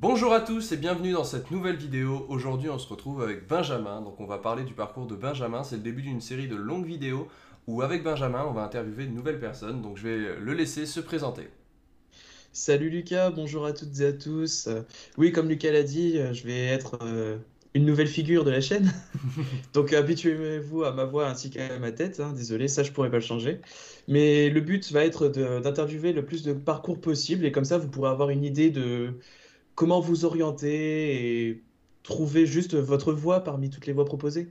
Bonjour à tous et bienvenue dans cette nouvelle vidéo. Aujourd'hui on se retrouve avec Benjamin, donc on va parler du parcours de Benjamin. C'est le début d'une série de longues vidéos où avec Benjamin on va interviewer de nouvelles personnes, donc je vais le laisser se présenter. Salut Lucas, bonjour à toutes et à tous. Euh, Oui, comme Lucas l'a dit, euh, je vais être euh, une nouvelle figure de la chaîne. Donc habituez-vous à ma voix ainsi qu'à ma tête. hein. Désolé, ça je pourrais pas le changer. Mais le but va être d'interviewer le plus de parcours possible et comme ça vous pourrez avoir une idée de comment vous orienter et trouver juste votre voie parmi toutes les voies proposées.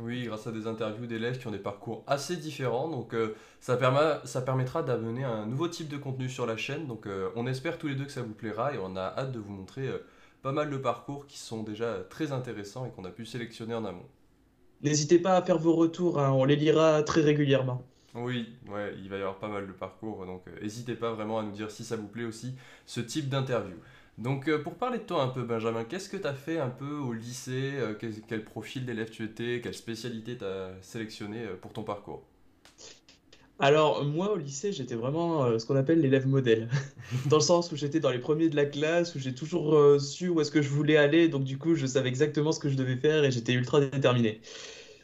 Oui, grâce à des interviews d'élèves qui ont des parcours assez différents, donc euh, ça permet, ça permettra d'amener un nouveau type de contenu sur la chaîne. Donc euh, on espère tous les deux que ça vous plaira et on a hâte de vous montrer euh, pas mal de parcours qui sont déjà très intéressants et qu'on a pu sélectionner en amont. N'hésitez pas à faire vos retours, hein, on les lira très régulièrement. Oui, ouais, il va y avoir pas mal de parcours, donc n'hésitez pas vraiment à nous dire si ça vous plaît aussi, ce type d'interview. Donc euh, pour parler de toi un peu, Benjamin, qu'est-ce que tu as fait un peu au lycée? euh, quel, profil d'élève tu étais? Quelle spécialité tu as sélectionné euh, pour ton parcours? Alors, moi, au lycée, j'étais vraiment ce qu'on appelle l'élève modèle. Dans le sens où j'étais dans les premiers de la classe, où j'ai toujours su où est-ce que je voulais aller, donc du coup, je savais exactement ce que je devais faire et j'étais ultra déterminé.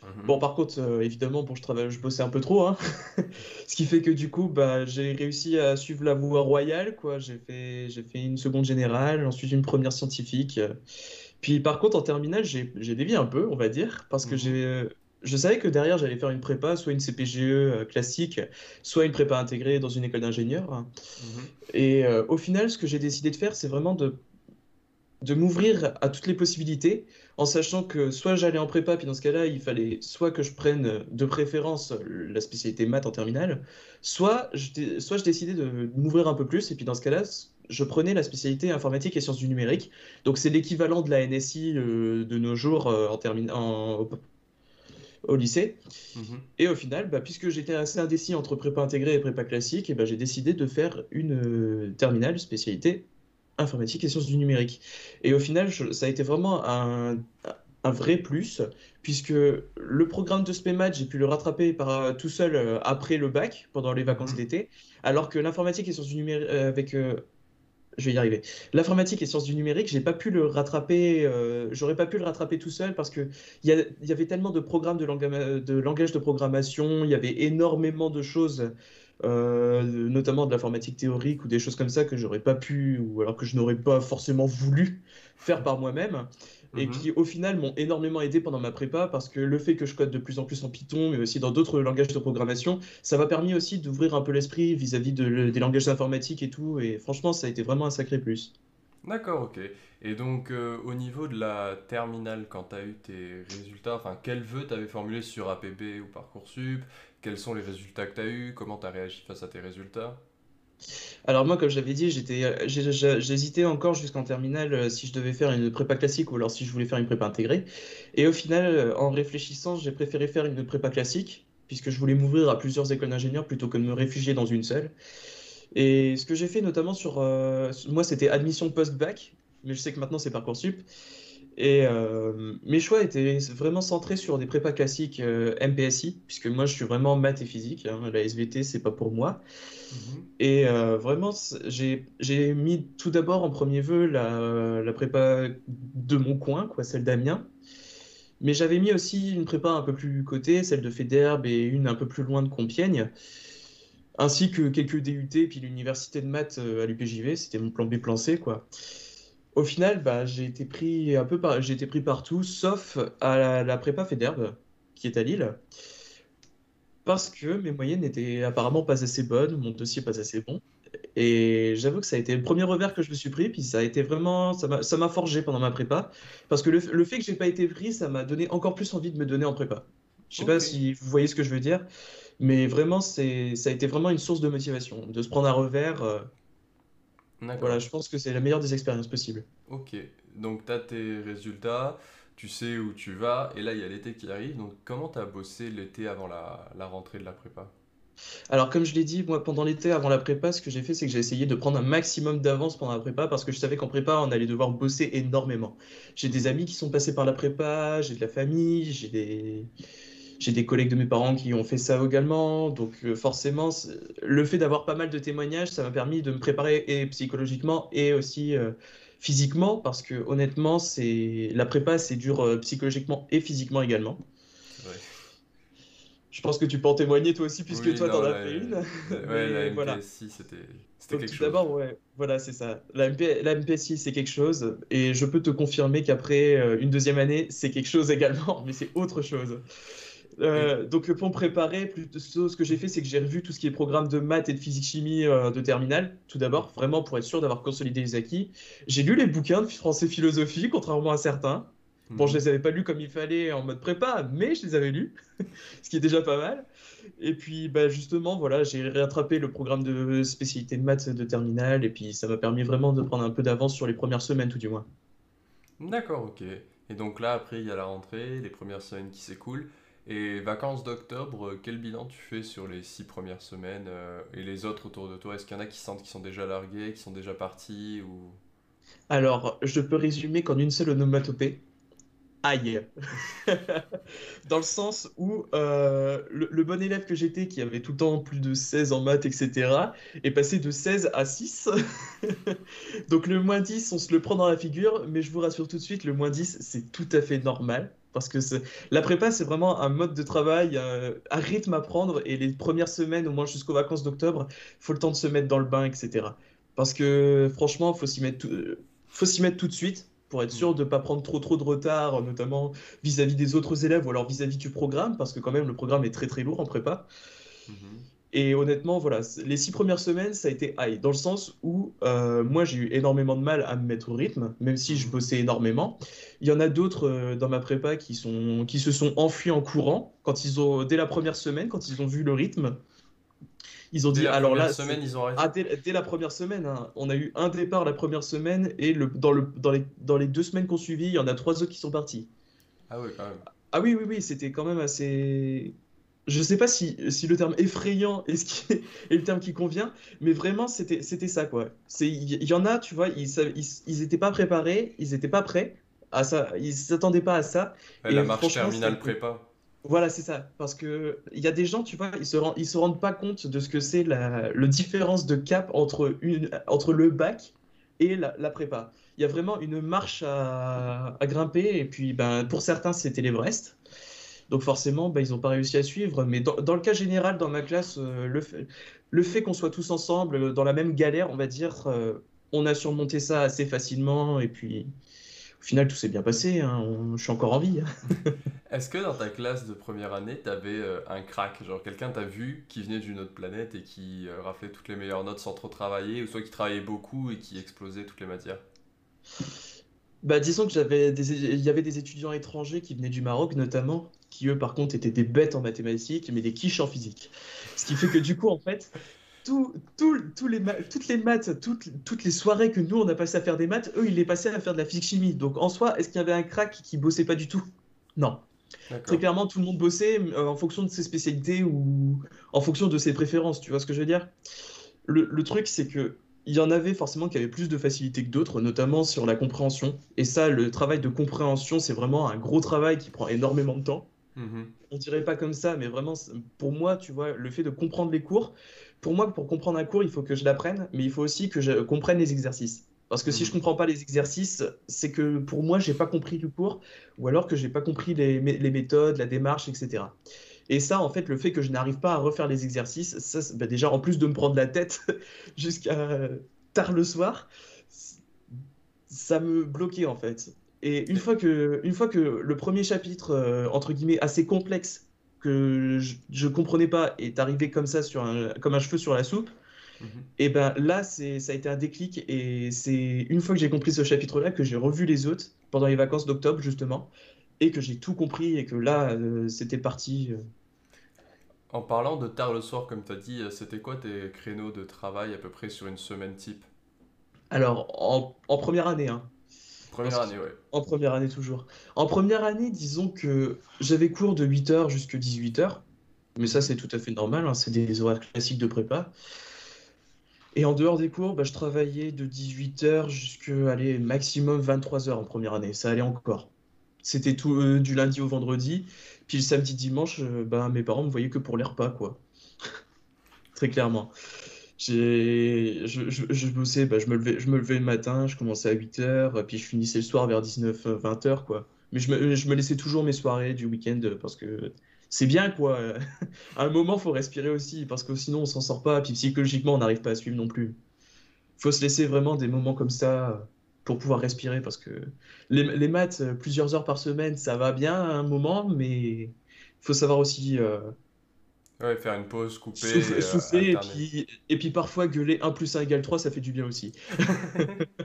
Mhm. Bon, par contre, euh, évidemment, bon, je travaille, je bossais un peu trop, hein. Ce qui fait que du coup, bah, j'ai réussi à suivre la voie royale, quoi. J'ai fait, j'ai fait une seconde générale, ensuite une première scientifique. Puis par contre, en terminale, j'ai, j'ai dévié un peu, on va dire, parce que Mhm. j'ai, je savais que derrière, j'allais faire une prépa, soit une CPGE euh, classique, soit une prépa intégrée dans une école d'ingénieur. Mhm. Et euh, au final, ce que j'ai décidé de faire, c'est vraiment de de m'ouvrir à toutes les possibilités, en sachant que soit j'allais en prépa, puis dans ce cas-là, il fallait soit que je prenne euh, de préférence euh, la spécialité maths en terminale, soit je, soit je décidais de m'ouvrir un peu plus, et puis dans ce cas-là, je prenais la spécialité informatique et sciences du numérique. Donc c'est l'équivalent de la NSI euh, de nos jours euh, en termi- en- au, au lycée. Mhm. Et au final, bah, puisque j'étais assez indécis entre prépa intégrée et prépa classique, et bah, j'ai décidé de faire une euh, terminale spécialité informatique et sciences du numérique. Et au final, je- ça a été vraiment un, un vrai plus, puisque le programme de SPEMAT, j'ai pu le rattraper par, euh, tout seul euh, après le bac, pendant les vacances Mhm. d'été, alors que l'informatique et sciences du numérique, avec... euh, je vais y arriver. L'informatique et sciences du numérique, j'ai pas pu le rattraper, euh, j'aurais pas pu le rattraper tout seul parce que il y, avait tellement de programmes de langage de programmation, il y avait énormément de choses, euh, notamment de l'informatique théorique ou des choses comme ça que j'aurais pas pu, ou alors que je n'aurais pas forcément voulu faire par moi-même, et Mhm. qui au final m'ont énormément aidé pendant ma prépa parce que le fait que je code de plus en plus en Python, mais aussi dans d'autres langages de programmation, ça m'a permis aussi d'ouvrir un peu l'esprit vis-à-vis de le- des langages informatiques et tout, et franchement, ça a été vraiment un sacré plus. D'accord, ok. Et donc euh, au niveau de la terminale, quand tu as eu tes résultats, enfin quels vœux tu avais formulés sur APB ou Parcoursup? Quels sont les résultats que tu as eus? Comment tu as réagi face à tes résultats? Alors moi, comme je l'avais dit, j'hésitais encore jusqu'en terminale euh, si je devais faire une prépa classique ou alors si je voulais faire une prépa intégrée. Et au final, euh, en réfléchissant, j'ai préféré faire une prépa classique puisque je voulais m'ouvrir à plusieurs écoles d'ingénieurs plutôt que de me réfugier dans une seule. Et ce que j'ai fait notamment sur, euh, moi, c'était admission post-bac, mais je sais que maintenant c'est Parcoursup. Et euh, mes choix étaient vraiment centrés sur des prépas classiques euh, MPSI, puisque moi je suis vraiment maths et physique. hein, la SVT, c'est pas pour moi. Mhm. Et euh, vraiment, j'ai mis tout d'abord en premier vœu la, la prépa de mon coin, quoi, celle d'Amiens. Mais j'avais mis aussi une prépa un peu plus cotée, celle de Faidherbe et une un peu plus loin de Compiègne, ainsi que quelques DUT, puis l'université de maths à l'UPJV, c'était mon plan B, plan C, quoi. Au final, bah, j'ai été pris un peu par... j'ai été pris partout, sauf à la, la prépa Faidherbe, qui est à Lille, parce que mes moyennes étaient apparemment pas assez bonnes, mon dossier pas assez bon. Et j'avoue que ça a été le premier revers que je me suis pris, puis ça a été vraiment, ça m'a, forgé pendant ma prépa, parce que le, le fait que j'ai pas été pris, ça m'a donné encore plus envie de me donner en prépa. Je sais pas si vous voyez ce que je veux dire, mais vraiment, ça a été vraiment une source de motivation, de se prendre un revers. euh, voilà, je pense que c'est la meilleure des expériences possibles. Ok. Donc tu as tes résultats, tu sais où tu vas, et là il y a l'été qui arrive. Donc comment tu as bossé l'été avant la, la rentrée de la prépa? Alors, comme je l'ai dit, moi, pendant l'été, avant la prépa, ce que j'ai fait, c'est que j'ai essayé de prendre un maximum d'avance pendant la prépa parce que je savais qu'en prépa, on allait devoir bosser énormément. J'ai des amis qui sont passés par la prépa, j'ai de la famille, j'ai des... j'ai des collègues de mes parents qui ont fait ça également. Donc, euh, forcément, le fait d'avoir pas mal de témoignages, ça m'a permis de me préparer et psychologiquement et aussi euh, physiquement, parce que honnêtement, c'est la prépa, c'est dur euh, psychologiquement et physiquement également. Je pense que tu peux en témoigner toi aussi, puisque toi, t'en as fait une. Ouais, la MPSI, c'était quelque chose. D'abord, ouais, voilà, c'est ça. La, la MPSI, c'est quelque chose, et je peux te confirmer qu'après une deuxième année, c'est quelque chose également, mais c'est autre chose. Euh, donc pour me préparer, plutôt ce que j'ai fait, c'est que j'ai revu tout ce qui est programme de maths et de physique-chimie euh, de terminale, tout d'abord, vraiment pour être sûr d'avoir consolidé les acquis. J'ai lu les bouquins de français philosophie, contrairement à certains. Bon, je mhm. les avais pas lus comme il fallait en mode prépa, mais je les avais lus, ce qui est déjà pas mal. Et puis, bah, justement, voilà, j'ai rattrapé le programme de spécialité de maths de terminale, et puis ça m'a permis vraiment de prendre un peu d'avance sur les premières semaines, tout du moins. D'accord, ok. Et donc là, après, il y a la rentrée, les premières semaines qui s'écoulent. Et vacances d'octobre, euh, quel bilan tu fais sur les six premières semaines euh, et les autres autour de toi? Est-ce qu'il y en a qui sentent qu'ils sont déjà largués, qui sont déjà partis ou... Alors, je peux résumer qu'en une seule onomatopée. Aïe Dans le sens où euh, le, bon élève que j'étais, qui avait tout le temps plus de 16 en maths, etc., est passé de 16 à 6. Donc le moins 10, on se le prend dans la figure, mais je vous rassure tout de suite, le moins 10, c'est tout à fait normal. Parce que la prépa, c'est vraiment un mode de travail, un rythme à prendre. Et les premières semaines, au moins jusqu'aux vacances d'octobre, il faut le temps de se mettre dans le bain, etc. Parce que franchement, il faut s'y mettre, faut s'y mettre tout de suite pour être sûr mm. de ne pas prendre trop trop de retard, notamment vis-à-vis des autres élèves ou alors vis-à-vis du programme, parce que quand même le programme est très très lourd en prépa. Mm-hmm. Et honnêtement, voilà, les six premières semaines, ça a été high, dans le sens où euh, moi, j'ai eu énormément de mal à me mettre au rythme, même si je bossais énormément. Il y en a d'autres euh, dans ma prépa qui, sont, qui se sont enfuis en courant quand ils ont, dès la première semaine, quand ils ont vu le rythme. Ils ont dit, alors là, semaine, ils ont ah, dès, la première semaine, hein, on a eu un départ la première semaine et le, dans, le, dans, les, dans les deux semaines qu'on suivit, il y en a trois autres qui sont partis. Ah oui, quand même. Ah oui, oui, oui, c'était quand même assez je sais pas si, si, le terme effrayant est, ce qui est, le terme qui convient, mais vraiment, c'était ça, quoi. Il y, en a, tu vois, ils ils, étaient pas préparés, ils étaient pas prêts à ça, ils s'attendaient pas à ça. et la marche terminale prépa. Voilà, c'est ça. Parce que il y a des gens, tu vois, ils se, rendent, ils se rendent pas compte de ce que c'est la, la, différence de cap entre, une, entre le bac et la, la prépa. Il y a vraiment une marche à, à grimper, et puis ben, pour certains, c'était l'Everest. Donc forcément, bah, ils n'ont pas réussi à suivre. Mais dans, le cas général, dans ma classe, euh, le fait, le fait qu'on soit tous ensemble euh, dans la même galère, on va dire, euh, on a surmonté ça assez facilement. Et puis, au final, tout s'est bien passé. Hein. je suis encore en vie. Est-ce que dans ta classe de première année, tu avais un crack? Genre quelqu'un t'a vu qui venait d'une autre planète et qui raflait toutes les meilleures notes sans trop travailler, ou soit qui travaillait beaucoup et qui explosait toutes les matières? Bah, disons que j'avais il y avait des étudiants étrangers qui venaient du Maroc notamment, qui eux par contre étaient des bêtes en mathématiques, mais des quiches en physique. Ce qui fait que du coup, en fait, tout, tout, les toutes les maths, toutes, toutes les soirées que nous on a passé à faire des maths, eux ils les passaient à faire de la physique-chimie. Donc en soi, est-ce qu'il y avait un crack qui bossait pas du tout? Non. Très clairement, tout le monde bossait euh, en fonction de ses spécialités ou en fonction de ses préférences, tu vois ce que je veux dire? Le, le truc, c'est que il y en avait forcément qui avaient plus de facilité que d'autres, notamment sur la compréhension. Et ça, le travail de compréhension, c'est vraiment un gros travail qui prend énormément de temps. Mhm. On dirait pas comme ça, mais vraiment, pour moi, tu vois, le fait de comprendre les cours, pour moi, pour comprendre un cours, il faut que je l'apprenne, mais il faut aussi que je comprenne les exercices. Parce que si je mhm. comprends pas les exercices, c'est que pour moi, j'ai pas compris le cours, ou alors que j'ai pas compris les, les, méthodes, la démarche, etc. Et ça, en fait, le fait que je n'arrive pas à refaire les exercices, ça, bah, déjà, en plus de me prendre la tête jusqu'à tard le soir, ça me bloquait, en fait. Et une fois que, une fois que le premier chapitre, euh, entre guillemets, assez complexe, que je, ne comprenais pas, est arrivé comme ça, sur un, comme un cheveu sur la soupe, mhm. et ben là, ça a été un déclic. Et c'est une fois que j'ai compris ce chapitre-là que j'ai revu les autres pendant les vacances d'octobre, justement et que j'ai tout compris et que là, euh, c'était parti. Euh. En parlant de tard le soir, comme tu as dit, c'était quoi tes créneaux de travail à peu près sur une semaine type? Alors, en, première année, hein. Première année, ouais. En première année, toujours. En première année, disons que j'avais cours de 8h jusqu'à 18h. Mais ça, c'est tout à fait normal, hein, c'est des horaires classiques de prépa. Et en dehors des cours, bah, je travaillais de 18h jusqu'à maximum 23h en première année. Ça allait encore. C'était tout euh, du lundi au vendredi. Puis le samedi, dimanche, euh, bah, mes parents me voyaient que pour les repas, quoi. Très clairement. Je, je, je bossais, bah, je me levais, je me levais le matin, je commençais à 8h, puis je finissais le soir vers 19-20h, quoi. Mais je me, je me laissais toujours mes soirées du week-end euh, parce que c'est bien, quoi. À un moment, faut respirer aussi, parce que sinon, on s'en sort pas, puis psychologiquement, on n'arrive pas à suivre non plus. Faut se laisser vraiment des moments comme ça pour pouvoir respirer, parce que les, les maths, euh, plusieurs heures par semaine, ça va bien à un moment, mais faut savoir aussi euh, Ouais, faire une pause, couper, souffler, et, euh, souffler, et alterner. puis, et puis parfois gueuler un plus un égale 3 ça fait du bien aussi.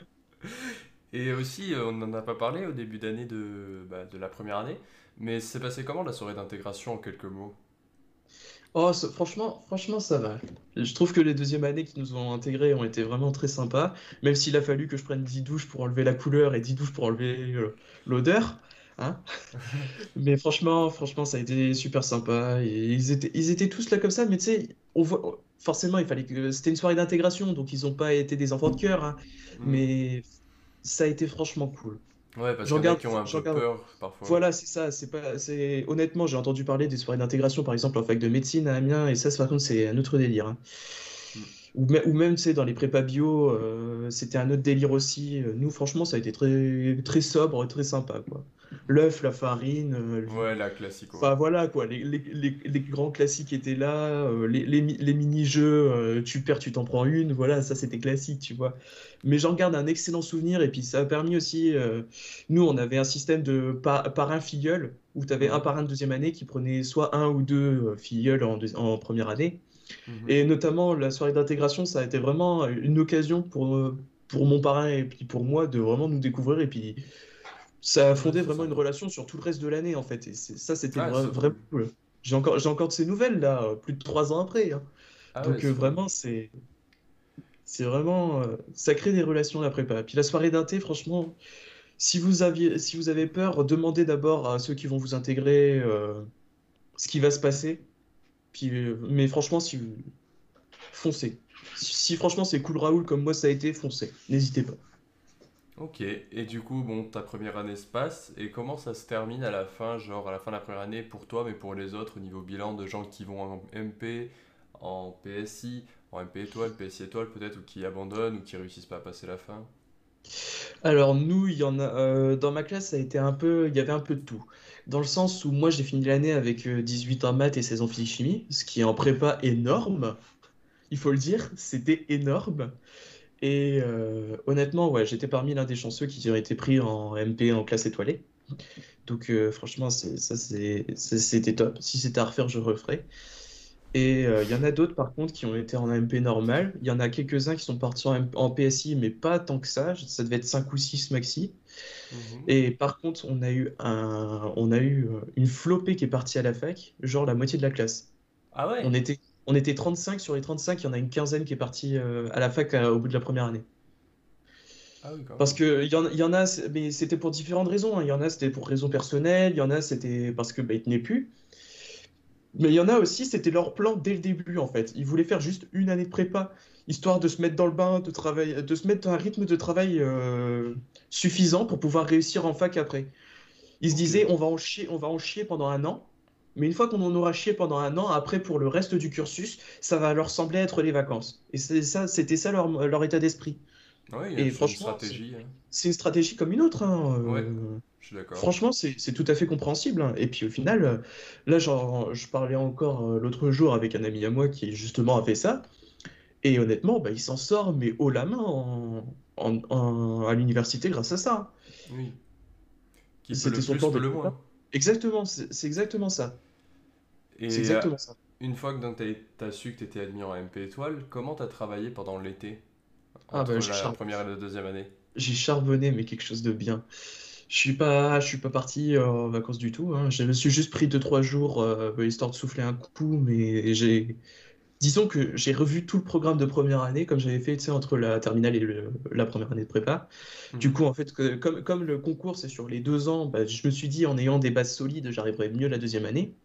Et aussi, euh, on n'en a pas parlé au début d'année de, bah, de la première année, mais c'est passé comment la soirée d'intégration en quelques mots? Oh, ça- franchement, franchement, ça va. Je trouve que les deuxièmes années qui nous ont intégrés ont été vraiment très sympas, même s'il a fallu que je prenne 10 douches pour enlever la couleur et 10 douches pour enlever euh, l'odeur, hein. Mais franchement, franchement, ça a été super sympa. Et ils étaient, ils étaient tous là comme ça, mais tu sais, on voit, forcément, il fallait que c'était une soirée d'intégration, donc ils n'ont pas été des enfants de cœur, hein. Hmm. Mais ça a été franchement cool. Ouais, parce qu'il y en a qui ont un peu peur parfois. Voilà, c'est ça. C'est pas, c'est honnêtement, j'ai entendu parler des soirées d'intégration, par exemple en fac de médecine à Amiens, et ça, par contre, c'est un autre délire. hein. Ou, me- ou même, tu sais, dans les prépas bio, euh, c'était un autre délire aussi. Euh, Nous, franchement, ça a été très, très sobre très sympa, quoi. L'œuf, la farine, euh, Ouais, la classique, ouais. Enfin voilà quoi, les, les- les- les grands classiques étaient là, euh, les, les, mi- les mini-jeux, tu perds, tu t'en prends une, voilà, ça c'était classique, tu vois. Mais j'en garde un excellent souvenir et puis ça a permis aussi, nous on avait un système de par, parrain-filleul où tu avais un parrain de deuxième année qui prenait soit un ou deux filleuls en première année. Mhm. Et notamment la soirée d'intégration, ça a été vraiment une occasion pour, pour mon parrain et puis pour moi de vraiment nous découvrir et puis ça a fondé vraiment une relation sur tout le reste de l'année en fait. Et ça, c'était Ah, vraiment cool. cool. J'ai encore, j'ai encore de ces nouvelles là, plus de trois ans après. hein. Ah ouais, Donc euh, vraiment, c'est, c'est vraiment, euh, ça crée des relations la prépa. Puis la soirée d'inté, franchement, si vous aviez, si vous avez peur, demandez d'abord à ceux qui vont vous intégrer euh, ce qui va se passer. Puis, euh, mais franchement, si vous... foncez. Si, si franchement c'est cool Raoul comme moi ça a été, foncez. N'hésitez pas. Ok, et du coup, bon, ta première année se passe, et comment ça se termine à la fin, genre à la fin de la première année pour toi, mais pour les autres, au niveau bilan de gens qui vont en MP, en PSI, en MP étoile, PSI étoile peut-être, ou qui abandonnent, ou qui réussissent pas à passer la fin? Alors nous, il y en a euh, dans ma classe, ça a été un peu, il y avait un peu de tout. Dans le sens où moi j'ai fini l'année avec euh, 18 en maths et 16 en physique-chimie, ce qui est en prépa énorme, il faut le dire, c'était énorme. Et euh, honnêtement, j'étais parmi l'un des chanceux qui ont été pris en MP en classe étoilée. Donc euh, franchement, ça c'était top. Si c'était à refaire, je referais. Et euh, il y en a d'autres par contre qui ont été en MP normal. Il y en a quelques-uns qui sont partis en, PSI, mais pas tant que ça. Ça devait être 5 ou 6 maxi. Mhm. Et par contre, on a eu un, on a eu euh, une flopée qui est partie à la fac, genre la moitié de la classe. Ah On ouais? était, on était 35 sur les 35, il y en a une quinzaine qui est partie euh, à la fac euh, au bout de la première année. Ah oui, Parce que il y y en a, mais c'était pour différentes raisons. hein. Il y en a, c'était pour raisons personnelles, il y en a, c'était parce que bah, ils tenaient plus. Mais il y en a aussi, c'était leur plan dès le début en fait. Ils voulaient faire juste une année de prépa, histoire de se mettre dans le bain, de travail, de se mettre dans un rythme de travail euh, suffisant pour pouvoir réussir en fac après. Ils se disaient, on va en chier, on va en chier pendant un an, mais une fois qu'on en aura chié pendant un an, après pour le reste du cursus, ça va leur sembler être les vacances. Et ça, c'était ça leur, leur état d'esprit. Ouais, Et c'est une franchement, c'est hein. c'est une stratégie comme une autre. hein, Ouais, euh, je suis d'accord. Franchement, c'est tout à fait compréhensible. hein. Et puis au final, euh, là, genre, je parlais encore euh, l'autre jour avec un ami à moi qui justement a fait ça. Et honnêtement, bah, il s'en sort, mais haut la main en, en- en- à l'université grâce à ça. Oui. C'était son plan de le moins. Exactement, c'est exactement ça. C'est exactement ça. une fois que donc t'as t'as su que t'étais admis en MP étoile, comment t'as travaillé pendant l'été? Ah bah, j'ai la char- première et la deuxième année? j'ai charbonné, mais quelque chose de bien. Je suis pas, je suis pas parti euh, en vacances du tout. hein. Je me suis juste pris deux trois jours euh, histoire de souffler un coup, mais j'ai, disons que j'ai revu tout le programme de première année comme j'avais fait, tu sais, entre la terminale et le- la première année de prépa. Du Mhm. coup, en fait, que- comme, comme le concours c'est sur les deux ans, bah, je me suis dit en ayant des bases solides, j'arriverai mieux la deuxième année.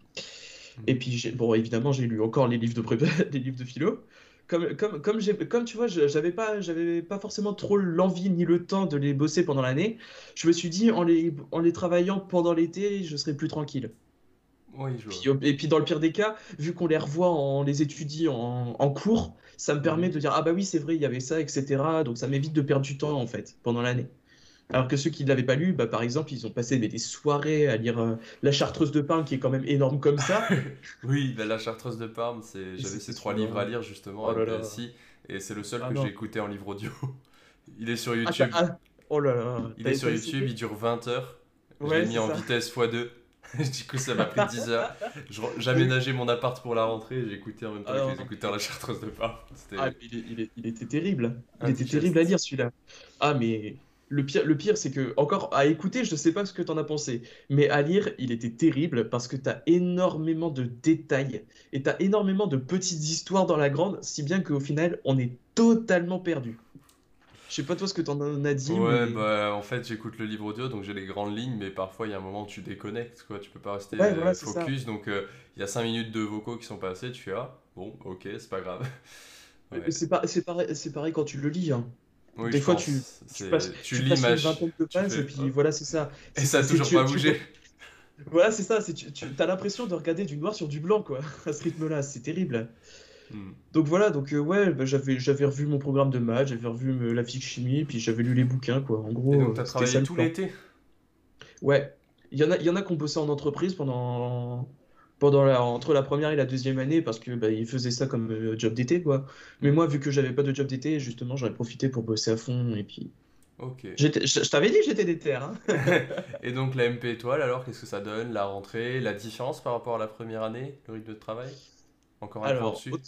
Et Mhm. puis, bon, évidemment, j'ai lu encore les livres de prépa, les livres de philo. Comme, comme, comme, tu vois, je- j'avais pas, j'avais pas forcément trop l'envie ni le temps de les bosser pendant l'année. Je me suis dit, en les, en les travaillant pendant l'été, je serais plus tranquille. Oui, je vois. et puis dans le pire des cas, vu qu'on les revoit, en les étudie en, en cours, ça me permet Mhm. de dire, ah bah oui, c'est vrai, il y avait ça, etc. Donc ça m'évite de perdre du temps, en fait, pendant l'année. Alors que ceux qui ne l'avaient pas lu, bah, par exemple, ils ont passé des, des soirées à lire euh, La Chartreuse de Parme, qui est quand même énorme comme ça. Oui, bah, la Chartreuse de Parme, c'est... J'avais ces trois livres à lire justement Oh à là là. MPSI, et c'est le seul Ah que non. j'ai écouté en livre audio. Il est sur Ah, YouTube. ah, oh là là. Il est sur YouTube, il dure 20 heures. Je Ouais, l'ai mis en ça. vitesse x2. du coup, ça m'a pris 10 heures. J'aménageais mon appart pour la rentrée et j'écoutais en même temps Ah que les écouteurs La Chartreuse de Parme. C'était... Ah, il, est- il est- il était terrible. Il était terrible à lire celui-là. Ah, mais le pire, le pire c'est que, encore à écouter, je sais pas ce que t'en as pensé, mais à lire, il était terrible parce que t'as énormément de détails et t'as énormément de petites histoires dans la grande, si bien qu'au final, on est totalement perdu. Je sais pas toi ce que t'en as dit, Ouais, mais- bah en fait j'écoute le livre audio donc j'ai les grandes lignes, mais parfois il y a un moment où tu déconnectes, quoi. Tu peux pas rester Ouais, euh, voilà, c'est ça. focus. Donc euh, il y a 5 minutes de vocaux qui sont passés, tu fais ah, bon, ok, c'est pas grave. Ouais. C'est pareil, c'est pareil quand tu le lis. hein. Oui, Des fois, tu- Tu passes, tu tu lis passes une vingtaine de pages fais, et puis hop. voilà, c'est ça. Et ça a toujours tu- pas bougé. Voilà, c'est ça. Tu, tu as l'impression de regarder du noir sur du blanc, quoi, à ce rythme-là. C'est terrible. Hmm. Donc voilà, donc euh, ouais, bah, j'avais j'avais revu mon programme de maths, j'avais revu la physique chimie, puis j'avais lu les bouquins, quoi. En gros, Et donc euh, t'as c'était travaillé ça tout l'été? Ouais, il y en a, il y en a qui ont bossé en entreprise pendant, pendant la, entre la première et la deuxième année parce que bah, ils faisaient ça comme euh, job d'été, quoi. Mais moi, vu que j'avais pas de job d'été, justement, ai profité pour bosser à fond. Et puis, Ok. je, je t'avais dit que j'étais déter, hein. Et donc la MP étoile, alors qu'est-ce que ça donne La rentrée, la différence par rapport à la première année, le rythme de travail? Encore un Alors, dessus au-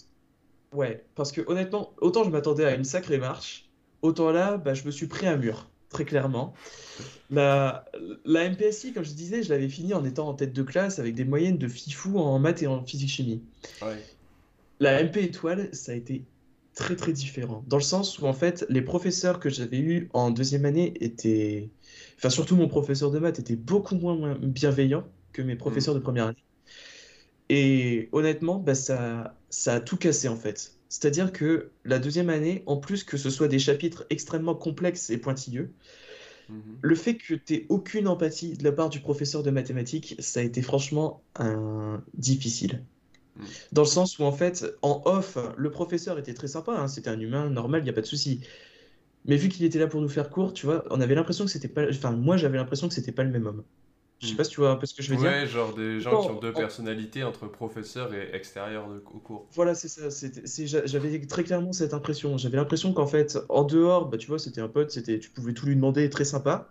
ouais, parce que honnêtement, autant je m'attendais à une sacrée marche, autant là, bah, je me suis pris un mur, très clairement. La, la MPSI, comme je disais, je l'avais fini en étant en tête de classe avec des moyennes de fifou en maths et en physique-chimie. Ouais. La MP étoile, ça a été très très différent. Dans le sens où en fait, les professeurs que j'avais eus en deuxième année étaient... Enfin, surtout mon professeur de maths était beaucoup moins, bienveillant que mes professeurs de première année. Et honnêtement, bah, ça, ça a tout cassé en fait. C'est-à-dire que la deuxième année, en plus que ce soit des chapitres extrêmement complexes et pointilleux, Mhm. le fait que tu aies aucune empathie de la part du professeur de mathématiques, ça a été franchement un... difficile. Mm. Dans le sens où, en fait, en off, le professeur était très sympa, hein, c'était un humain normal, il n'y a pas de souci. Mais vu qu'il était là pour nous faire court, tu vois, on avait l'impression que c'était pas. Enfin, moi, j'avais l'impression que c'était pas le même homme. Je sais Mm. pas si tu vois un peu ce que je veux dire. Ouais, genre des gens qui ont deux en- personnalités entre professeur et extérieur de, au cours. Voilà, c'est ça. J'avais très clairement cette impression. J'avais l'impression qu'en fait, en dehors, bah, tu vois, c'était un pote, c'était, tu pouvais tout lui demander, très sympa.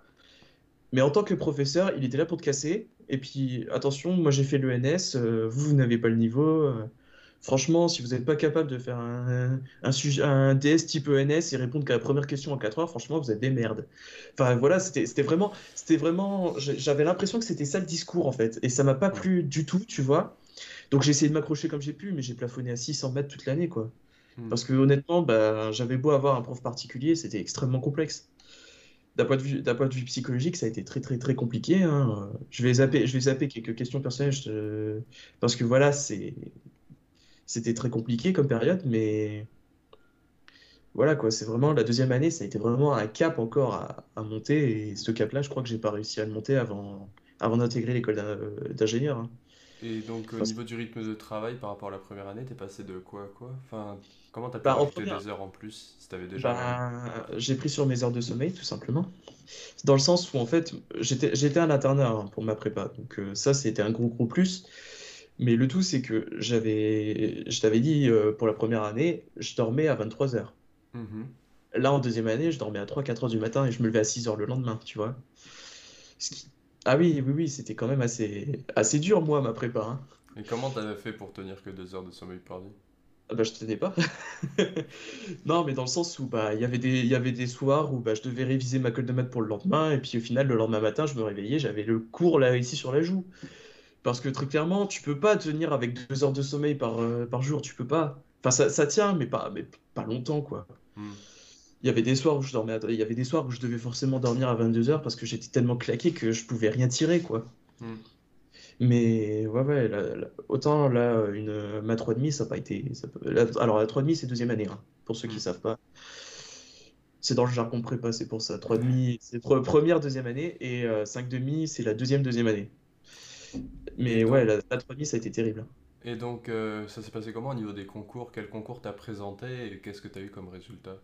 Mais en tant que professeur, il était là pour te casser. Et puis, attention, moi j'ai fait l'ENS, euh, vous, vous n'avez pas le niveau. euh, franchement, si vous n'êtes pas capable de faire un, un, sujet, un DS type ENS et répondre qu'à la première question en 4 heures, franchement, vous êtes des merdes. Enfin, voilà, c'était vraiment, c'était vraiment, j'avais l'impression que c'était ça le discours en fait. Et ça m'a pas plu du tout, tu vois. Donc j'ai essayé de m'accrocher comme j'ai pu, mais j'ai plafonné à 600 mètres toute l'année, quoi. Mm. Parce que honnêtement, bah, j'avais beau avoir un prof particulier, c'était extrêmement complexe. D'un point de vue, d'un point de vue psychologique, ça a été très très très compliqué. hein. Je vais zapper, je vais zapper quelques questions personnelles je- parce que voilà, c'est, c'était très compliqué comme période, mais voilà quoi, c'est vraiment la deuxième année, ça a été vraiment un cap encore à, à monter et ce cap-là, je crois que j'ai pas réussi à le monter avant, avant d'intégrer l'école d'in- d'ingénieur. hein. Et donc au niveau du rythme de travail par rapport à la première année, t'es passé de quoi à quoi? Enfin, comment t'as pu Bah, rajouter première- des heures en plus si t'avais déjà... Ben, j'ai pris sur mes heures de sommeil, tout simplement. Dans le sens où, en fait, j'étais, j'étais un internat hein, pour ma prépa. Donc, euh, ça, c'était un gros, gros plus. Mais le tout, c'est que j'avais, je t'avais dit, euh, pour la première année, je dormais à 23 heures. Mhm. Là, en deuxième année, je dormais à 3-4 heures du matin et je me levais à 6 heures le lendemain, tu vois. Ce qui- Ah oui, oui, oui, c'était quand même assez, assez dur, moi, ma prépa. hein. Et comment t'avais fait pour tenir que deux heures de sommeil par nuit? Ah bah, je tenais pas. Non, mais dans le sens où bah, il y avait des, il y avait des soirs où bah, je devais réviser ma colle de maths pour le lendemain, et puis au final, le lendemain matin, je me réveillais, j'avais le cours là, ici sur la joue. Parce que très clairement, tu peux pas tenir avec deux heures de sommeil par, euh, par jour, tu peux pas. Enfin, ça, ça tient, mais pas, mais pas longtemps, quoi. Hmm. Il y avait des soirs où je dormais, à- il y avait des soirs où je devais forcément dormir à 22 heures parce que j'étais tellement claqué que je pouvais rien tirer, quoi. Hmm. Mais ouais, ouais, là- là- autant là, une, ma 3,5, ça n'a pas été. ça peut- la- alors, la 3,5, c'est deuxième année, hein, pour ceux qui ne savent pas. C'est dans le jargon prépa, c'est pour ça. 3,5, c'est pre- première, deuxième année, et euh, 5,5, c'est la deuxième, deuxième année. Mais ouais, la, la 3 ça a été terrible. Et donc, euh, ça s'est passé comment au niveau des concours? Quel concours t'as présenté et qu'est-ce que t'as eu comme résultat?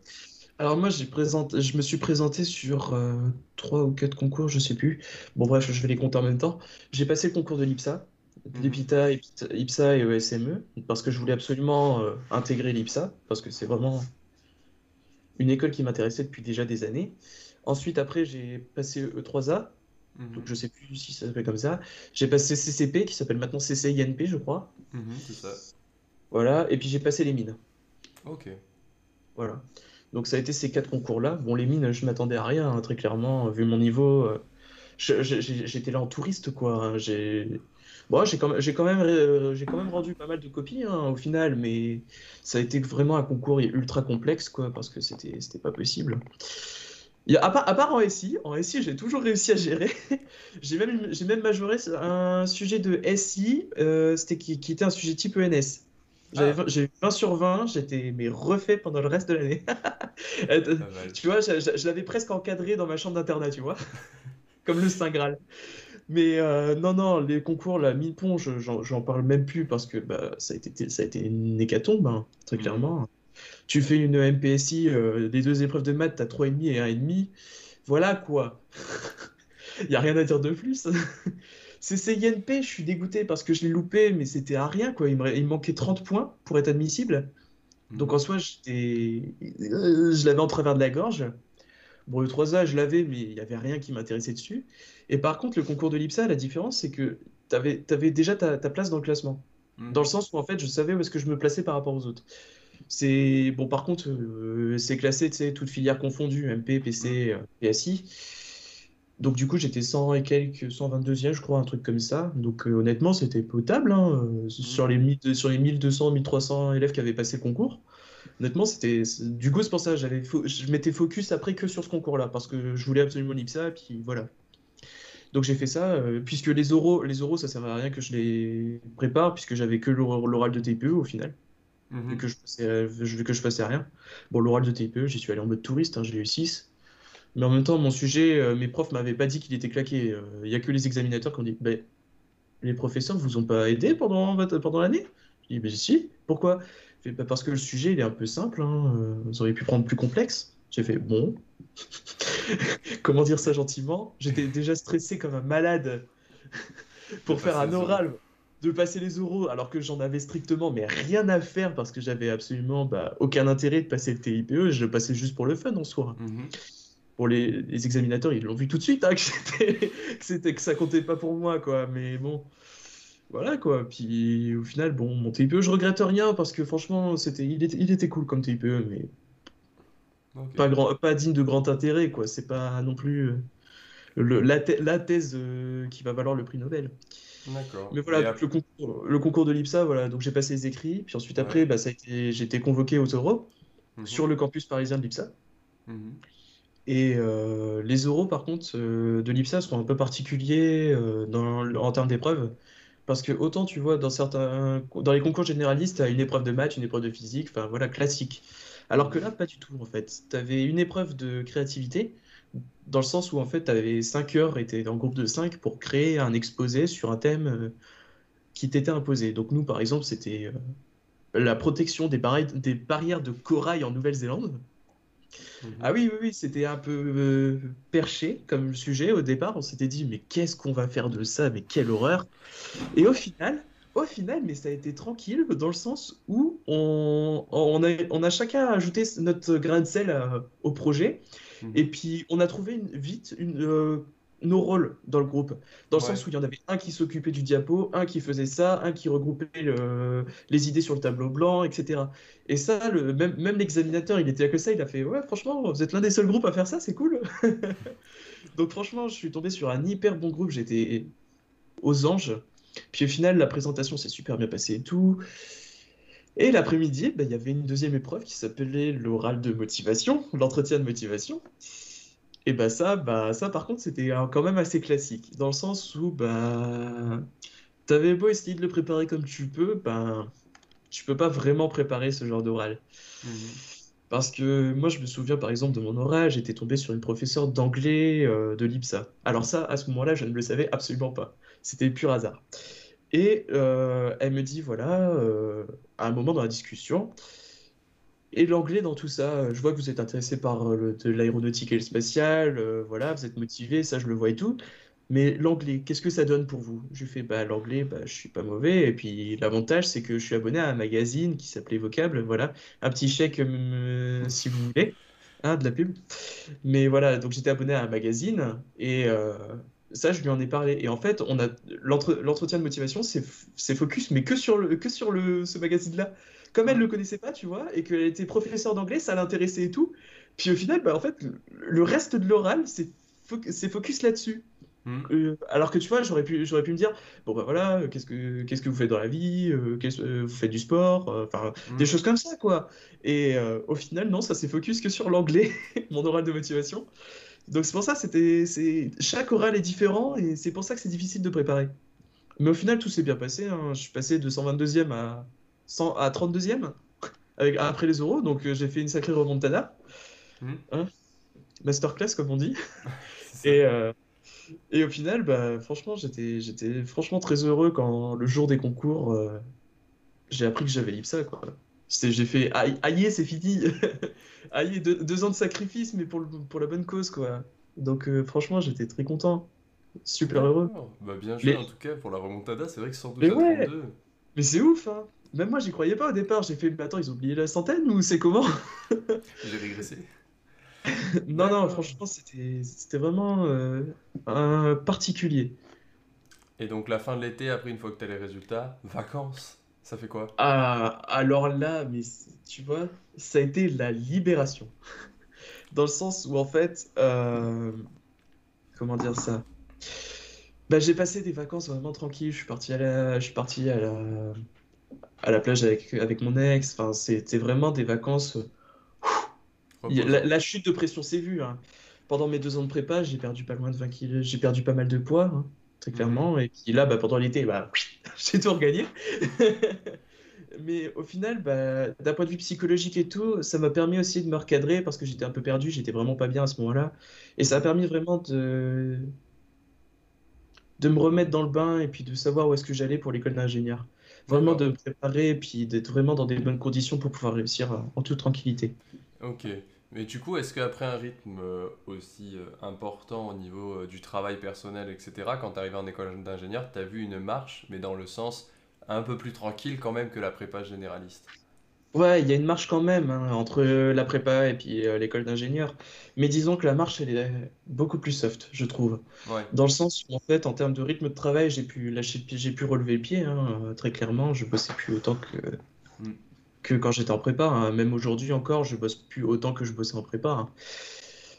Alors moi, j'ai présenté, je me suis présenté sur euh, trois ou quatre concours, je sais plus. Bon bref, je vais les compter en même temps. J'ai passé le concours de l'IPSA, Mhm. l'IPITA, IPSA et ESME, parce que je voulais absolument euh, intégrer l'IPSA, parce que c'est vraiment une école qui m'intéressait depuis déjà des années. Ensuite, après, j'ai passé E3A, donc Mhm. je sais plus si ça s'appelle comme ça. J'ai passé CCP, qui s'appelle maintenant CCINP, je crois. Mhm, c'est ça. Voilà, et puis j'ai passé les mines. Ok. Voilà. Donc ça a été ces quatre concours-là. Bon, les mines, je m'attendais à rien, hein, très clairement, vu mon niveau. euh, j'étais là en touriste, quoi. hein. J'ai bon, j'ai quand même, j'ai quand même, euh, j'ai quand même rendu pas mal de copies, hein, au final, mais ça a été vraiment un concours ultra complexe, quoi, parce que c'était, c'était pas possible. Il y a- à part, à part en SI, en SI, j'ai toujours réussi à gérer. J'ai même, j'ai même majoré un sujet de SI, euh, c'était qui, qui était un sujet type ENS. Ah, j'ai eu 20 sur 20, j'étais mais refait pendant le reste de l'année. Euh. Tu vois, je, je- je l'avais presque encadré dans ma chambre d'internat, tu vois, comme le Saint Graal. Mais euh, non, non, les concours, la mille-pont, je- j'en j'en parle même plus parce que bah, ça a été, ça a été une hécatombe, hein, très Mhm. clairement. Tu fais une MPSI, euh, les deux épreuves de maths, t'as 3,5 et 1,5. Voilà quoi. Il n'y a rien à dire de plus. C'est CINP, je suis dégoûté parce que je l'ai loupé, mais c'était à rien quoi. Il me, il me manquait 30 points pour être admissible. Donc en Mhm. soi, j'étais, euh, je l'avais en travers de la gorge. Bon, le 3A, je l'avais, mais il n'y avait rien qui m'intéressait dessus. Et par contre, le concours de l'IPSA, la différence, c'est que tu avais, déjà ta, ta place dans le classement. Dans le Mhm. sens où, en fait, je savais où est-ce que je me plaçais par rapport aux autres. C'est bon, par contre, euh, c'est classé, tu sais, toutes filières confondues, MP. PC, euh, PSI. Donc, du coup, j'étais 100 et quelques, 122e, je crois, un truc comme ça. Donc, euh, honnêtement, c'était potable, hein, euh, sur les, 1000 sur les 1200, 1300 élèves qui avaient passé le concours. Honnêtement, c'était. Du coup, c'est pour ça, j'avais je m'étais focus après que sur ce concours-là, parce que je voulais absolument l'IPSA, puis voilà. Donc j'ai fait ça, euh, puisque les oraux, les oraux, ça servait à rien que je les prépare, puisque j'avais que l'or- l'oral de TPE au final, vu Mhm. que je passais, à- vu que je passais à rien. Bon, l'oral de TPE, j'y suis allé en mode touriste, hein, j'ai eu 6. Mais en même temps, mon sujet, euh, mes profs m'avaient pas dit qu'il était claqué. Euh, Il y a que les examinateurs qui ont dit, ben, les professeurs vous ont pas aidé pendant, pendant l'année? Je dis, ben si, pourquoi? Fait, Bah, parce que le sujet, il est un peu simple, hein, euh, vous auriez pu prendre plus complexe. J'ai fait, bon, comment dire ça gentiment? J'étais déjà stressé comme un malade De pour faire un oral, de passer les oraux, alors que j'en avais strictement mais rien à faire parce que j'avais absolument bah, aucun intérêt de passer le TIPE, je le passais juste pour le fun en soi. Mhm. Pour les, les examinateurs, ils l'ont vu tout de suite hein, que c'était, que ça comptait pas pour moi, quoi. Mais bon, voilà, quoi. Puis au final, bon, mon TIPE, je regrette rien parce que franchement, c'était, il était, il était cool comme TIPE, mais pas grand, pas digne de grand intérêt, quoi. C'est pas non plus euh, le, la thèse euh, qui va valoir le prix Nobel. Mais voilà, donc le concours, le concours de l'IPSA, voilà, donc j'ai passé les écrits, puis ensuite Ouais. après, bah, ça a été, j'ai été convoqué aux oraux Mhm. sur le campus parisien de l'IPSA. Mhm. Et euh, les oraux, par contre, euh, de l'IPSA sont un peu particuliers euh, dans, en termes d'épreuves. Parce que autant tu vois, dans certains, dans les concours généralistes, tu as une épreuve de maths, une épreuve de physique, enfin voilà, classique. Alors que là, pas du tout, en fait. Tu avais une épreuve de créativité, dans le sens où, en fait, tu avais 5 heures et tu en groupe de 5 pour créer un exposé sur un thème euh, qui t'était imposé. Donc nous, par exemple, c'était euh, la protection des, barri- des barrières de corail en Nouvelle-Zélande. Ah Mhm. oui, oui, oui, c'était un peu euh, perché comme sujet au départ. On s'était dit, mais qu'est-ce qu'on va faire de ça? Mais quelle horreur! Et au final, au final, mais ça a été tranquille dans le sens où on, on a, on a chacun ajouté notre grain de sel au projet. Et Mhm. puis, on a trouvé une- vite une, euh, nos rôles dans le groupe. Dans le Ouais. sens où il y en avait un qui s'occupait du diapo, un qui faisait ça, un qui regroupait le- les idées sur le tableau blanc, etc. Et ça, le, même, même l'examinateur, il était là que ça, il a fait, ouais, franchement, vous êtes l'un des seuls groupes à faire ça, c'est cool. Donc franchement, je suis tombé sur un hyper bon groupe, j'étais aux anges. Puis au final, la présentation s'est super bien passée et tout. Et l'après-midi, bah, il y avait une deuxième épreuve qui s'appelait l'oral de motivation, l'entretien de motivation. Et bah ça, bah ça par contre, c'était quand même assez classique, dans le sens où bah t'avais beau essayer de le préparer comme tu peux, bah tu peux pas vraiment préparer ce genre d'oral. Mhm. Parce que moi, je me souviens par exemple de mon oral, j'étais tombé sur une professeure d'anglais euh, de l'IPSA. Alors ça, à ce moment-là, je ne le savais absolument pas. C'était pur hasard. Et euh, elle me dit, voilà, euh, à un moment dans la discussion, et l'anglais dans tout ça, je vois que vous êtes intéressé par le, de l'aéronautique et le spatial, euh, voilà, vous êtes motivé, ça je le vois et tout. Mais l'anglais, qu'est-ce que ça donne pour vous? Je lui fais, bah l'anglais, bah je suis pas mauvais. Et puis l'avantage, c'est que je suis abonné à un magazine qui s'appelait Vocable, voilà. Un petit chèque euh, si vous voulez, hein, de la pub. Mais voilà, donc j'étais abonné à un magazine et euh, ça, je lui en ai parlé. Et en fait, on a l'entre- l'entretien de motivation, c'est focus, mais que sur le, que sur le, ce magazine-là. Comme elle Ouais. le connaissait pas, tu vois, et qu'elle était professeure d'anglais, ça l'intéressait et tout. Puis au final, bah, en fait, le reste de l'oral, c'est fo- c'est focus là-dessus. Hmm. Euh, alors que tu vois, j'aurais pu, j'aurais pu me dire, bon bah voilà, euh, qu'est-ce que, qu'est-ce que vous faites dans la vie, euh, qu'est-ce- euh, vous faites du sport, euh, enfin des Hmm. choses comme ça quoi. Et au final, non, ça s'est focus que sur l'anglais, mon oral de motivation. Donc c'est pour ça, c'était, c'est, chaque oral est différent et c'est pour ça que c'est difficile de préparer. Mais au final, tout s'est bien passé. hein. Je suis passé de 122e à, 100, à 32e avec, après les euros, donc euh, j'ai fait une sacrée remontada, Hmm. hein, masterclass comme on dit. Et, euh, et au final, bah, franchement, j'étais, j'étais franchement très heureux quand le jour des concours, euh, j'ai appris que j'avais l'IPSA, quoi. J'ai fait, aïe, aïe, c'est fini. Aïe, deux, deux ans de sacrifice, mais pour, le- pour la bonne cause, quoi. Donc, euh, franchement, j'étais très content. Super heureux. Bah bien joué Mais, en tout cas pour la remontada, c'est vrai que 112 mais à ouais, 32. mais c'est ouf, hein. Même moi, j'y croyais pas au départ. J'ai fait, mais attends, ils ont oublié la centaine ou c'est comment? J'ai régressé. Non, non, franchement, c'était, c'était vraiment euh, un particulier. Et donc la fin de l'été, après une fois que tu as les résultats, vacances, ça fait quoi? Ah, alors là, mais tu vois, ça a été la libération. Dans le sens où, en fait, euh, comment dire ça? Bah, j'ai passé des vacances vraiment tranquilles. Je suis parti à la, je suis parti à la, à la plage avec, avec mon ex. Enfin, c'était vraiment des vacances. Reposant. la chute de pression s'est vue, hein. Pendant mes deux ans de prépa, j'ai perdu pas loin de 20 kilos. J'ai perdu pas mal de poids, hein, très Mhm. clairement. Et puis là, bah, pendant l'été, bah, j'ai tout regagné. Mais au final, bah, d'un point de vue psychologique et tout, ça m'a permis aussi de me recadrer parce que j'étais un peu perdu, j'étais vraiment pas bien à ce moment-là. Et ça a permis vraiment de, de me remettre dans le bain et puis de savoir où est-ce que j'allais pour l'école d'ingénieur. Vraiment de me préparer et puis d'être vraiment dans des bonnes conditions pour pouvoir réussir en toute tranquillité. Ok. Mais du coup, est-ce qu'après un rythme euh, aussi euh, important au niveau euh, du travail personnel, etc., quand tu arrivé en école d'ingénieur, tu as vu une marche, mais dans le sens un peu plus tranquille quand même que la prépa généraliste? Ouais, il y a une marche quand même hein, entre la prépa et puis euh, l'école d'ingénieur. Mais disons que la marche, elle est beaucoup plus soft, je trouve. Ouais. Dans le sens où, en fait, en termes de rythme de travail, j'ai pu lâcher le pied, j'ai pu relever le pied, hein, très clairement. Je bossais plus autant que, Hmm. Que quand j'étais en prépa. hein. Même aujourd'hui encore, je bosse plus autant que je bossais en prépa. hein.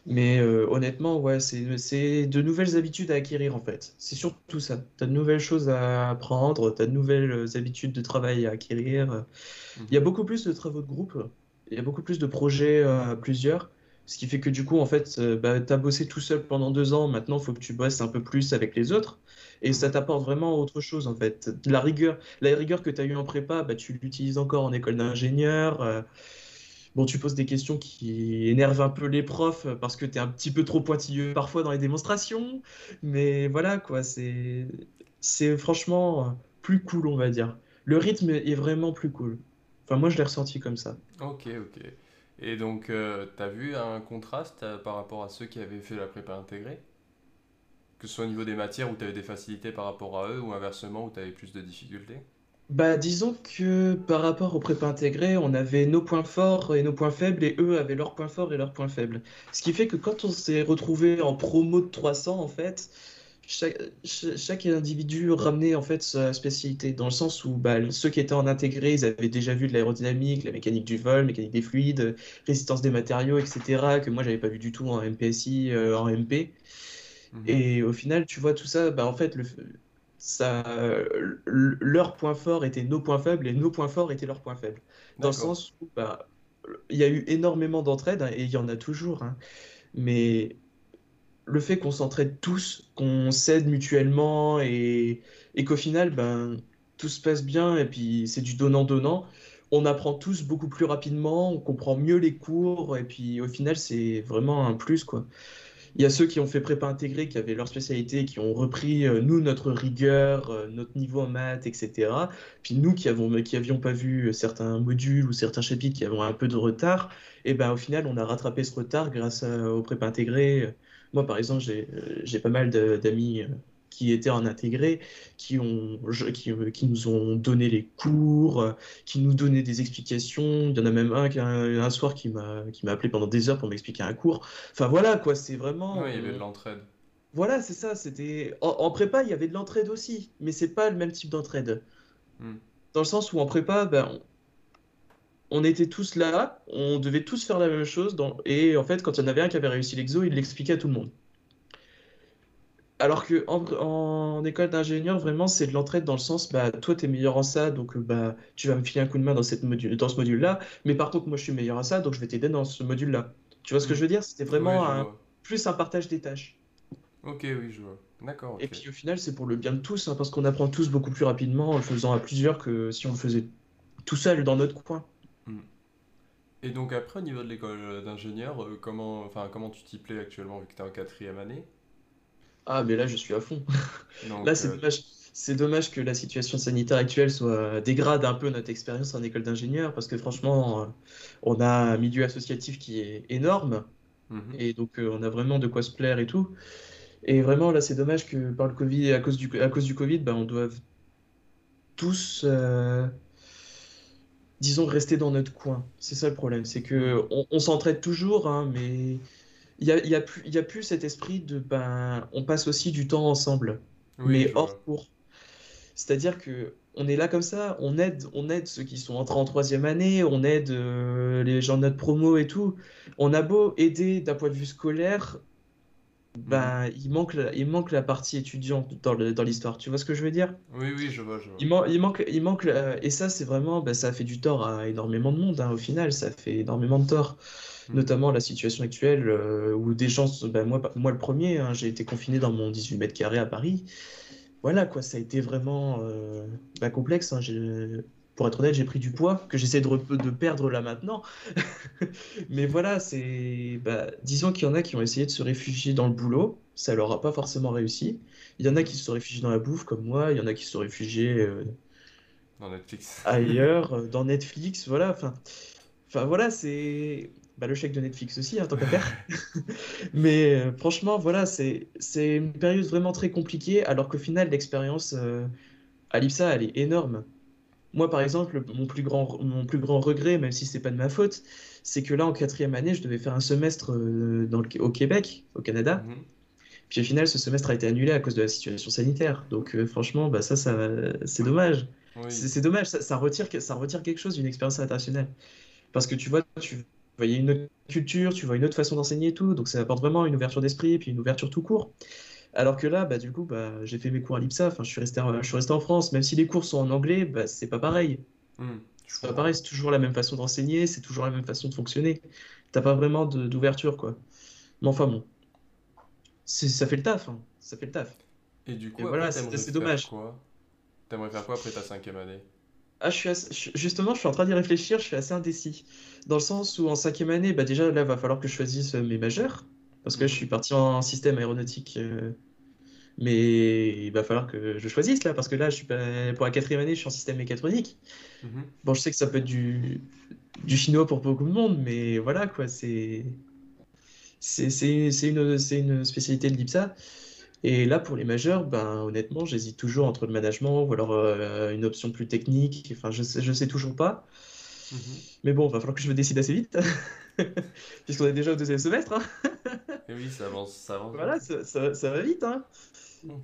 Mais euh, honnêtement, ouais, c'est, de nouvelles habitudes à acquérir, en fait. C'est surtout ça. Tu as de nouvelles choses à apprendre, tu as de nouvelles habitudes de travail à acquérir. Il y a beaucoup plus de travaux de groupe, il y a beaucoup plus de projets euh, à plusieurs, ce qui fait que du coup, en fait, euh, bah, tu as bossé tout seul pendant deux ans, maintenant, il faut que tu bosses un peu plus avec les autres, et ça Mhm. t'apporte vraiment autre chose, en fait. La rigueur, la rigueur que tu as eue en prépa, bah, tu l'utilises encore en école d'ingénieur. euh, Bon, tu poses des questions qui énervent un peu les profs parce que tu es un petit peu trop pointilleux parfois dans les démonstrations, mais voilà, quoi, c'est c'est franchement euh, plus cool, on va dire. Le rythme est vraiment plus cool. Enfin, moi, je l'ai ressenti comme ça. Ok, ok. Et donc, euh, t'as vu un contraste euh, par rapport à ceux qui avaient fait la prépa intégrée? Que ce soit au niveau des matières où t'avais des facilités par rapport à eux ou inversement où t'avais plus de difficultés? Bah, disons que par rapport aux prépa intégrés, on avait nos points forts et nos points faibles, et eux avaient leurs points forts et leurs points faibles. Ce qui fait que quand on s'est retrouvé en promo de 300, en fait, chaque, cha- chaque individu ramenait en fait sa spécialité, dans le sens où bah, ceux qui étaient en intégré, ils avaient déjà vu de l'aérodynamique, la mécanique du vol, mécanique des fluides, résistance des matériaux, etc., que moi, j'avais pas vu du tout en MPSI, euh, en MP. Mhm. Et au final, tu vois, tout ça, bah, en fait, le, ça, leurs points forts étaient nos points faibles et nos points forts étaient leurs points faibles. Dans le sens où bah, il y a eu énormément d'entraide, hein, et il y en a toujours, hein, mais le fait qu'on s'entraide tous, qu'on s'aide mutuellement et, qu'au final, ben, tout se passe bien et puis c'est du donnant-donnant, on apprend tous beaucoup plus rapidement, on comprend mieux les cours et puis au final, c'est vraiment un plus, quoi. Il y a ceux qui ont fait prépa intégrée, qui avaient leur spécialité, qui ont repris, euh, nous, notre rigueur, euh, notre niveau en maths, etc. Puis nous qui avons, qui avions pas vu certains modules ou certains chapitres qui avaient un peu de retard, et ben au final, on a rattrapé ce retard grâce aux prépa intégrées. Moi, par exemple, j'ai pas mal d'amis qui étaient en intégré, qui, ont, qui, euh, qui, nous ont donné les cours, euh, qui nous donnaient des explications. Il y en a même un, un, un soir qui m'a appelé pendant des heures pour m'expliquer un cours. Enfin voilà, quoi, c'est vraiment... Oui, il y avait de l'entraide. Voilà, c'est ça. C'était en, prépa, il y avait de l'entraide aussi, mais c'est pas le même type d'entraide. Hmm. Dans le sens où en prépa, ben, on, était tous là, on devait tous faire la même chose, dans... et en fait, quand il y en avait un qui avait réussi l'exo, il l'expliquait à tout le monde. Alors que en, école d'ingénieur, vraiment, c'est de l'entraide dans le sens, bah, toi, tu es meilleur en ça, donc bah, tu vas me filer un coup de main dans, cette module, dans ce module-là. Mais par contre, moi, je suis meilleur à ça, donc je vais t'aider dans ce module-là. Tu vois ce que je veux dire? C'était vraiment plus un partage des tâches. Ok, oui, je vois. D'accord. Et puis au final, c'est pour le bien de tous, hein, parce qu'on apprend tous beaucoup plus rapidement en le faisant à plusieurs que si on le faisait tout seul dans notre coin. Et donc après, au niveau de l'école d'ingénieur, euh, comment, enfin, comment tu t'y plais actuellement vu que tu es en quatrième année? Ah, mais là, je suis à fond. Là, c'est euh, dommage. C'est dommage que la situation sanitaire actuelle soit dégrade un peu notre expérience en école d'ingénieur parce que franchement, euh, on a un milieu associatif qui est énorme mhm. et donc euh, on a vraiment de quoi se plaire et tout. Et vraiment, là, c'est dommage que par le Covid, à cause du, à cause du Covid, ben, on doive tous, disons, rester dans notre coin. C'est ça le problème. C'est que on, s'entraide toujours, hein, mais il y a, y, a plus, y a plus cet esprit de ben on passe aussi du temps ensemble, mais hors cours. C'est-à-dire que on est là comme ça, on aide, on aide ceux qui sont entrés en troisième année, on aide euh, les gens de notre promo et tout. On a beau aider d'un point de vue scolaire, ben, il, manque la, il manque la partie étudiante dans, dans l'histoire. Tu vois ce que je veux dire? Oui, oui, je vois. Je vois. Il, il, manque, il manque et ça, c'est vraiment, ben, ça fait du tort à énormément de monde. Hein, au final, ça fait énormément de tort. Mm. notamment la situation actuelle euh, où des gens, ben moi, moi le premier, hein, j'ai été confiné dans mon 18 mètres carrés à Paris. Voilà quoi, ça a été vraiment euh, complexe. Hein, pour être honnête, j'ai pris du poids que j'essaie de, de, perdre là maintenant. Mais voilà, c'est. Bah, disons qu'il y en a qui ont essayé de se réfugier dans le boulot, ça leur a pas forcément réussi. Il y en a qui se sont réfugiés dans la bouffe comme moi, il y en a qui se sont réfugiés euh, dans Netflix. ailleurs, dans Netflix, voilà. Enfin, enfin voilà, c'est bah, le chèque de Netflix aussi, en hein, tant qu'affaire. Mais euh, franchement, voilà, c'est une période vraiment très compliquée, alors qu'au final, l'expérience euh, à l'IPSA, elle est énorme. Moi, par exemple, mon plus grand, mon plus grand regret, même si c'est pas de ma faute, c'est que là, en quatrième année, je devais faire un semestre euh, dans le, au Québec, au Canada. Mhm. Puis au final, ce semestre a été annulé à cause de la situation sanitaire. Donc franchement, bah, ça, ça c'est dommage. C'est dommage, ça, ça, retire, ça retire quelque chose d'une expérience internationale. Parce que tu vois, tu voyais une autre culture, tu vois une autre façon d'enseigner et tout, donc ça apporte vraiment une ouverture d'esprit et puis une ouverture tout court. Alors que là, bah, du coup, bah, j'ai fait mes cours à l'IPSA, enfin, je, suis resté, je suis resté en France, même si les cours sont en anglais, bah, c'est pas pareil. Mmh, c'est pas pareil, c'est toujours la même façon d'enseigner, c'est toujours la même façon de fonctionner. T'as pas vraiment d'ouverture, quoi. Mais enfin bon, ça fait le taf, hein. ça fait le taf. Et du coup, voilà, c'est dommage. T'aimerais faire quoi après ta cinquième année? Ah, je suis justement, je suis en train d'y réfléchir, je suis assez indécis. Dans le sens où en cinquième année, bah déjà là, va falloir que je choisisse euh, mes majeurs. Parce que je suis parti en système aéronautique. Euh, mais il va falloir que je choisisse là, parce que là, je suis pas... pour la quatrième année, je suis en système mécatronique. Mhm. Bon, je sais que ça peut être du, du chinois pour beaucoup de monde, mais voilà quoi, c'est c'est une... une spécialité de l'IPSA. Et là, pour les majeurs, ben, honnêtement, j'hésite toujours entre le management ou alors euh, une option plus technique. Enfin, je sais, je sais toujours pas. Mhm. Mais bon, il va falloir que je me décide assez vite, puisqu'on est déjà au deuxième semestre. Hein. Et oui, ça avance, ça avance. Voilà, ça, ça, va vite. Hein.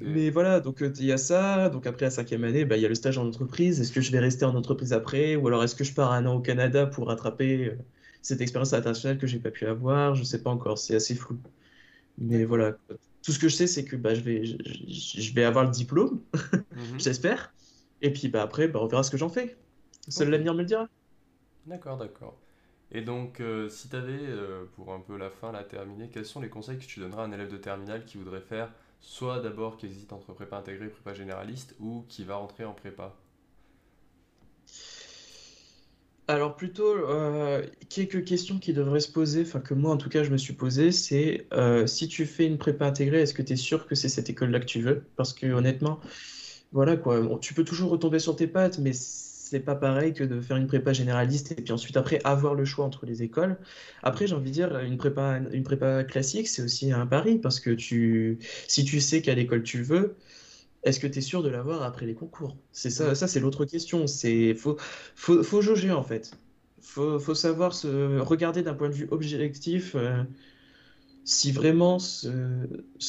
Mais voilà, donc euh, il y a ça. Donc après la cinquième année, bah, il y a le stage en entreprise. Est-ce que je vais rester en entreprise après? Ou alors est-ce que je pars un an au Canada pour rattraper euh, cette expérience internationale que j'ai pas pu avoir? Je sais pas encore, c'est assez flou. Mais voilà, tout ce que je sais, c'est que bah, je, vais, je, vais avoir le diplôme, mhm. j'espère. Et puis bah, après, bah, on verra ce que j'en fais. Seul l'avenir me le dira. D'accord, d'accord. Et donc, euh, si tu avais, euh, pour un peu la fin, la terminer, quels sont les conseils que tu donneras à un élève de terminale qui voudrait faire soit d'abord qui hésite entre prépa intégrée et prépa généraliste ou qui va rentrer en prépa? Alors plutôt, euh, quelques questions qui devraient se poser, enfin que moi en tout cas je me suis posé, c'est si tu fais une prépa intégrée, est-ce que tu es sûr que c'est cette école-là que tu veux? Parce que honnêtement, voilà quoi, tu peux toujours retomber sur tes pattes, mais c'est pas pareil que de faire une prépa généraliste et puis ensuite après avoir le choix entre les écoles. Après, j'ai envie de dire, une prépa, une prépa classique, c'est aussi un pari parce que tu, si tu sais quelle école tu veux, est-ce que tu es sûr de l'avoir après les concours? C'est ça, ça c'est l'autre question. C'est faut, faut, faut jauger en fait. Faut, faut savoir se regarder d'un point de vue objectif euh, si vraiment ce,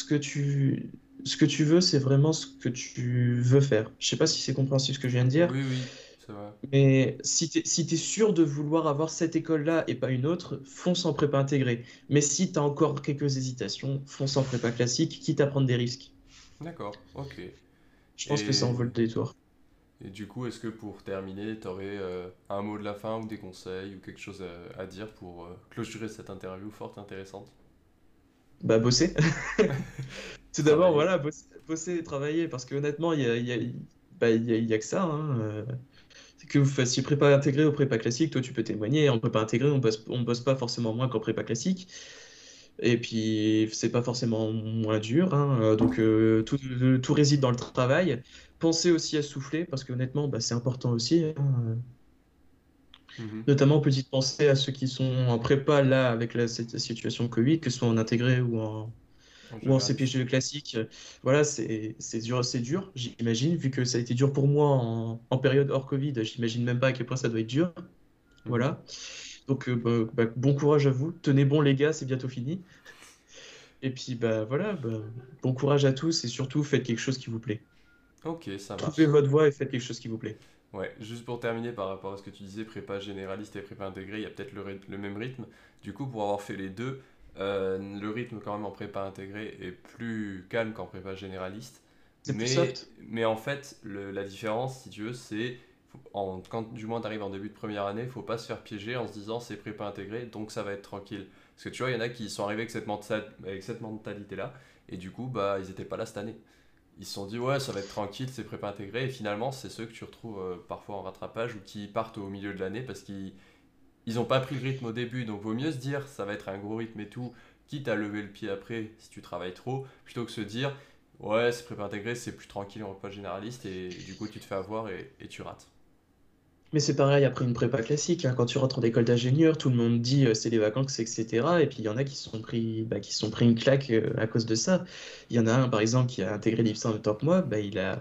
que tu, ce que tu veux, c'est vraiment ce que tu veux faire. Je sais pas si c'est compréhensible ce que je viens de dire, Oui, oui, c'est vrai. mais si tu es, si t'es sûr de vouloir avoir cette école-là et pas une autre, fonce en prépa intégrée. Mais si tu as encore quelques hésitations, fonce en prépa classique, quitte à prendre des risques. D'accord, ok. Je pense que ça en vaut le détour. et du coup, est-ce que pour terminer, tu aurais un mot de la fin ou des conseils ou quelque chose à, à dire pour euh, clôturer cette interview forte intéressante? Bah, bosser. Tout d'abord, voilà, bosser, bosser et travailler, parce que honnêtement, il y a, il y a- bah, y a- il y a que ça. hein, euh. Que vous fassiez prépa intégrée ou prépa classique, toi tu peux témoigner. En prépa intégrée, on bosse, on bosse pas forcément moins qu'en prépa classique. Et puis, c'est pas forcément moins dur. hein, euh, Donc, euh, tout, tout réside dans le travail. Pensez aussi à souffler, parce que honnêtement, bah, c'est important aussi. hein. Mhm. Notamment, petite pensée à ceux qui sont en prépa là, avec la, cette situation Covid, que ce soit en intégré ou En ou en. CPGE classique, euh, voilà, c'est dur, c'est dur, j'imagine, vu que ça a été dur pour moi en, en période hors Covid, j'imagine même pas à quel point ça doit être dur. Mhm. Voilà. Donc, euh, bah, bah, bon courage à vous. Tenez bon, les gars, c'est bientôt fini. Et puis, bah voilà, bah, bon courage à tous et surtout, faites quelque chose qui vous plaît. Ok, ça Trouvez marche. votre voie et faites quelque chose qui vous plaît. Ouais, juste pour terminer par rapport à ce que tu disais, prépa généraliste et prépa intégrée, il y a peut-être le même rythme. Du coup, pour avoir fait les deux, euh, le rythme quand même en prépa intégrée est plus calme qu'en prépa généraliste. Mais, mais en fait, le- la différence, si tu veux, c'est en, quand du moins tu arrives en début de première année, faut pas se faire piéger en se disant c'est prépa intégrée, donc ça va être tranquille. Parce que tu vois, il y en a qui sont arrivés avec cette, menta- avec cette mentalité-là, et du coup, bah, ils étaient pas là cette année. Ils se sont dit ouais, ça va être tranquille, c'est prépa intégrée, et finalement, c'est ceux que tu retrouves euh, parfois en rattrapage ou qui partent au milieu de l'année parce qu'ils ils ont pas pris le rythme au début, donc vaut mieux se dire ça va être un gros rythme et tout, quitte à lever le pied après si tu travailles trop, plutôt que se dire ouais, c'est prépa intégrée, c'est plus tranquille en repas généraliste, et, du coup, tu te fais avoir et, tu rates. Mais c'est pareil après une prépa classique, hein. Quand tu rentres en école d'ingénieur, tout le monde dit euh, c'est les vacances, etc. Et puis il y en a qui sont pris, bah, sont pris une claque euh, à cause de ça. Il y en a un par exemple qui a intégré l'IPSA en même temps que moi, bah, il a,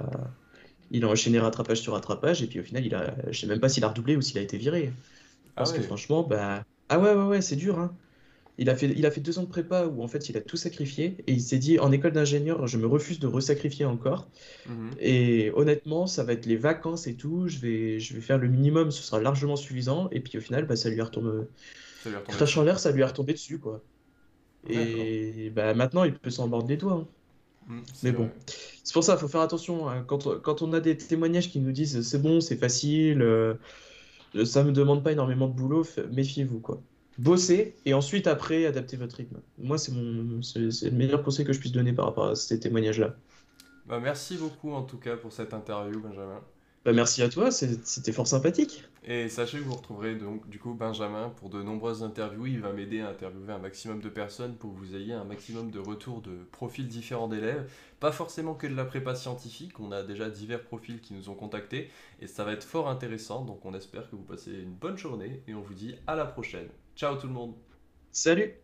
il a enchaîné rattrapage sur rattrapage et puis au final il a, je sais même pas s'il a redoublé ou s'il a été viré. Ah Parce que franchement, bah, ah ouais ouais ouais c'est dur hein. Il a fait, il a fait deux ans de prépa où en fait il a tout sacrifié et il s'est dit en école d'ingénieur je me refuse de resacrifier encore. mhm, Et honnêtement, ça va être les vacances et tout. Je vais, je vais faire le minimum, ce sera largement suffisant. Et puis au final, bah, ça lui est retombé, ça lui retombé en l'air, ça lui est retombé dessus, quoi. Et bah, maintenant, il peut s'en mordre les doigts. hein. Mhm, Mais bon, c'est pour ça, il faut faire attention. hein. Quand, quand on a des témoignages qui nous disent c'est bon, c'est facile, euh, ça me demande pas énormément de boulot, méfiez-vous, quoi. Bossez et ensuite, après, adaptez votre rythme. Moi, c'est mon, c'est le meilleur conseil que je puisse donner par rapport à ces témoignages-là. Bah, merci beaucoup en tout cas pour cette interview, Benjamin. Bah, merci à toi, c'était fort sympathique. Et sachez que vous retrouverez donc du coup Benjamin pour de nombreuses interviews. Il va m'aider à interviewer un maximum de personnes pour que vous ayez un maximum de retours de profils différents d'élèves. Pas forcément que de la prépa scientifique, on a déjà divers profils qui nous ont contactés et ça va être fort intéressant. Donc on espère que vous passez une bonne journée et on vous dit à la prochaine. Ciao tout le monde Salut!